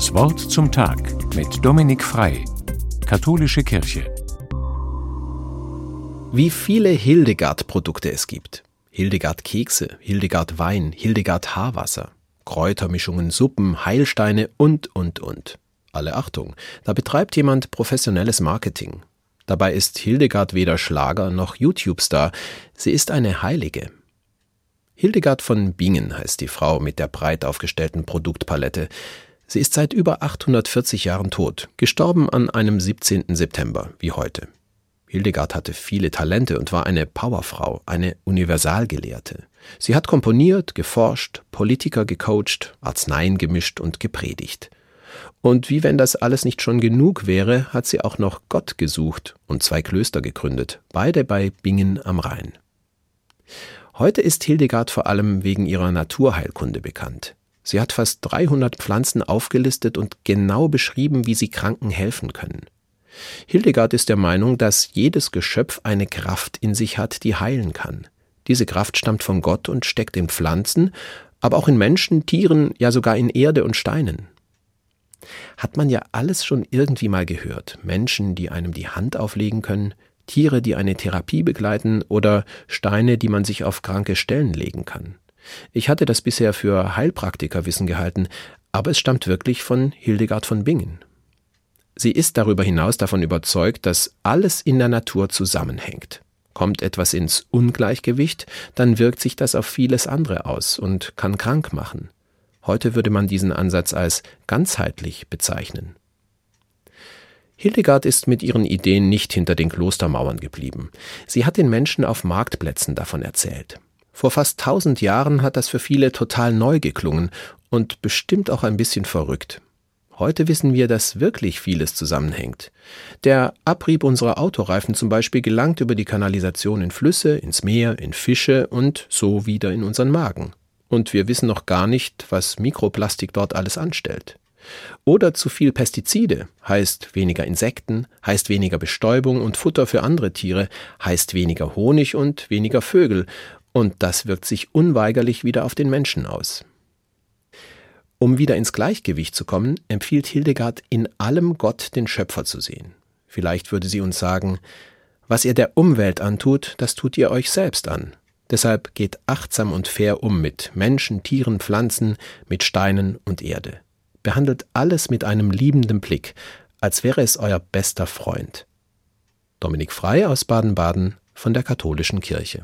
Das Wort zum Tag mit Dominik Frei, Katholische Kirche. Wie viele Hildegard-Produkte es gibt. Hildegard-Kekse, Hildegard-Wein, Hildegard-Haarwasser, Kräutermischungen, Suppen, Heilsteine und, und, und. Alle Achtung, da betreibt jemand professionelles Marketing. Dabei ist Hildegard weder Schlager noch YouTube-Star, sie ist eine Heilige. Hildegard von Bingen heißt die Frau mit der breit aufgestellten Produktpalette. Sie ist seit über 840 Jahren tot, gestorben an einem 17. September, wie heute. Hildegard hatte viele Talente und war eine Powerfrau, eine Universalgelehrte. Sie hat komponiert, geforscht, Politiker gecoacht, Arzneien gemischt und gepredigt. Und wie wenn das alles nicht schon genug wäre, hat sie auch noch Gott gesucht und zwei Klöster gegründet, beide bei Bingen am Rhein. Heute ist Hildegard vor allem wegen ihrer Naturheilkunde bekannt. Sie hat fast 300 Pflanzen aufgelistet und genau beschrieben, wie sie Kranken helfen können. Hildegard ist der Meinung, dass jedes Geschöpf eine Kraft in sich hat, die heilen kann. Diese Kraft stammt von Gott und steckt in Pflanzen, aber auch in Menschen, Tieren, ja sogar in Erde und Steinen. Hat man ja alles schon irgendwie mal gehört. Menschen, die einem die Hand auflegen können, Tiere, die eine Therapie begleiten oder Steine, die man sich auf kranke Stellen legen kann. Ich hatte das bisher für Heilpraktikerwissen gehalten, aber es stammt wirklich von Hildegard von Bingen. Sie ist darüber hinaus davon überzeugt, dass alles in der Natur zusammenhängt. Kommt etwas ins Ungleichgewicht, dann wirkt sich das auf vieles andere aus und kann krank machen. Heute würde man diesen Ansatz als ganzheitlich bezeichnen. Hildegard ist mit ihren Ideen nicht hinter den Klostermauern geblieben. Sie hat den Menschen auf Marktplätzen davon erzählt. Vor fast tausend Jahren hat das für viele total neu geklungen und bestimmt auch ein bisschen verrückt. Heute wissen wir, dass wirklich vieles zusammenhängt. Der Abrieb unserer Autoreifen zum Beispiel gelangt über die Kanalisation in Flüsse, ins Meer, in Fische und so wieder in unseren Magen. Und wir wissen noch gar nicht, was Mikroplastik dort alles anstellt. Oder zu viel Pestizide heißt weniger Insekten, heißt weniger Bestäubung und Futter für andere Tiere, heißt weniger Honig und weniger Vögel, und das wirkt sich unweigerlich wieder auf den Menschen aus. Um wieder ins Gleichgewicht zu kommen, empfiehlt Hildegard, in allem Gott den Schöpfer zu sehen. Vielleicht würde sie uns sagen, was ihr der Umwelt antut, das tut ihr euch selbst an. Deshalb geht achtsam und fair um mit Menschen, Tieren, Pflanzen, mit Steinen und Erde behandelt alles mit einem liebenden Blick, als wäre es euer bester Freund. Dominik Frei aus Baden-Baden von der Katholischen Kirche.